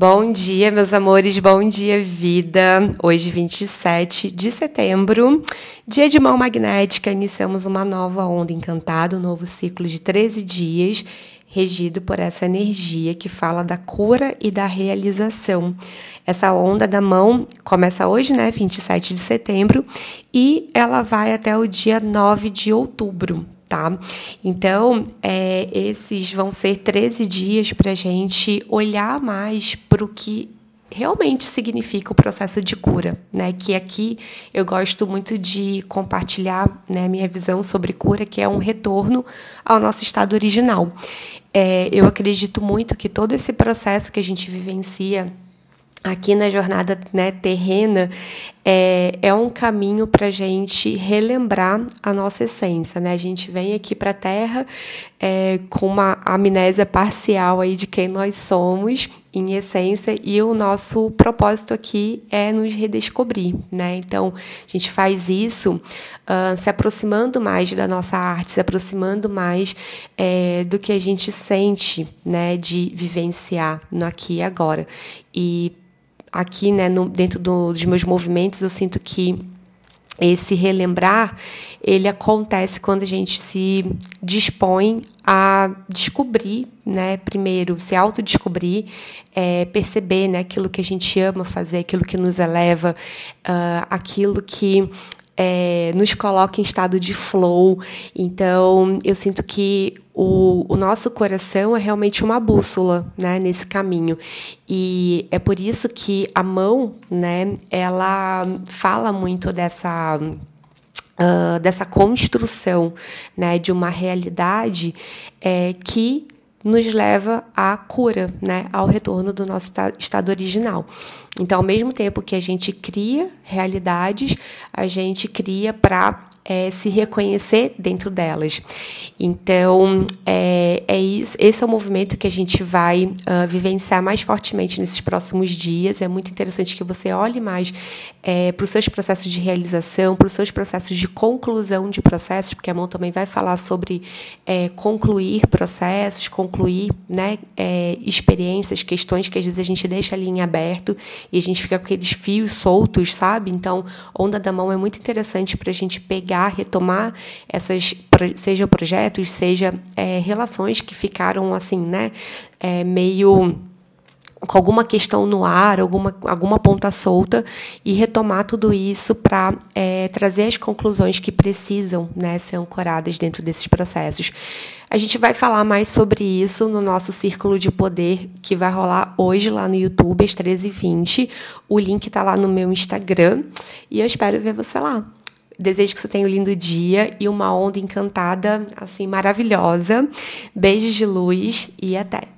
Bom dia, meus amores, bom dia, vida. Hoje, 27 de setembro, dia de mão magnética, iniciamos uma nova onda encantada, um novo ciclo de 13 dias, regido por essa energia que fala da cura e da realização. Essa onda da mão começa hoje, né, 27 de setembro, e ela vai até o dia 9 de outubro, tá? Então, é, esses vão ser 13 dias para a gente olhar mais para o que realmente significa o processo de cura, né? Que aqui eu gosto muito de compartilhar né, minha visão sobre cura, que é um retorno ao nosso estado original. É, eu acredito muito que todo esse processo que a gente vivencia aqui na jornada né, terrena é, é um caminho para a gente relembrar a nossa essência. Né? A gente vem aqui para a Terra é, com uma amnésia parcial aí de quem nós somos, em essência, e o nosso propósito aqui é nos redescobrir. Né? Então, a gente faz isso uh, se aproximando mais da nossa arte, se aproximando mais é, do que a gente sente né, de vivenciar no aqui e agora. E aqui, né, no, dentro do, dos meus movimentos, eu sinto que esse relembrar ele acontece quando a gente se dispõe a descobrir, né, primeiro se autodescobrir, é, perceber, né, aquilo que a gente ama fazer, aquilo que nos eleva, uh, aquilo que é, nos coloca em estado de flow. Então, eu sinto que o, o, nosso coração é realmente uma bússola né, nesse caminho. E é por isso que a mão, né, ela fala muito dessa. Uh, dessa construção né, de uma realidade é, que nos leva à cura, né, ao retorno do nosso estado original. Então, ao mesmo tempo que a gente cria realidades, a gente cria para é, se reconhecer dentro delas. Então, é, é isso, esse é o movimento que a gente vai uh, vivenciar mais fortemente nesses próximos dias. É muito interessante que você olhe mais é, para os seus processos de realização, para os seus processos de conclusão de processos, porque a mão também vai falar sobre é, concluir processos, concluir né, é, experiências, questões que às vezes a gente deixa ali em aberto e a gente fica com aqueles fios soltos, sabe? Então, onda da mão é muito interessante para a gente pegar pegar, retomar essas, seja projetos, seja é, relações que ficaram assim, né, é, meio com alguma questão no ar, alguma, alguma ponta solta, e retomar tudo isso para é, trazer as conclusões que precisam né, ser ancoradas dentro desses processos. A gente vai falar mais sobre isso no nosso Círculo de Poder, que vai rolar hoje lá no YouTube, às 13h20. O link está lá no meu Instagram, e eu espero ver você lá. Desejo que você tenha um lindo dia e uma onda encantada, assim, maravilhosa. Beijos de luz e até!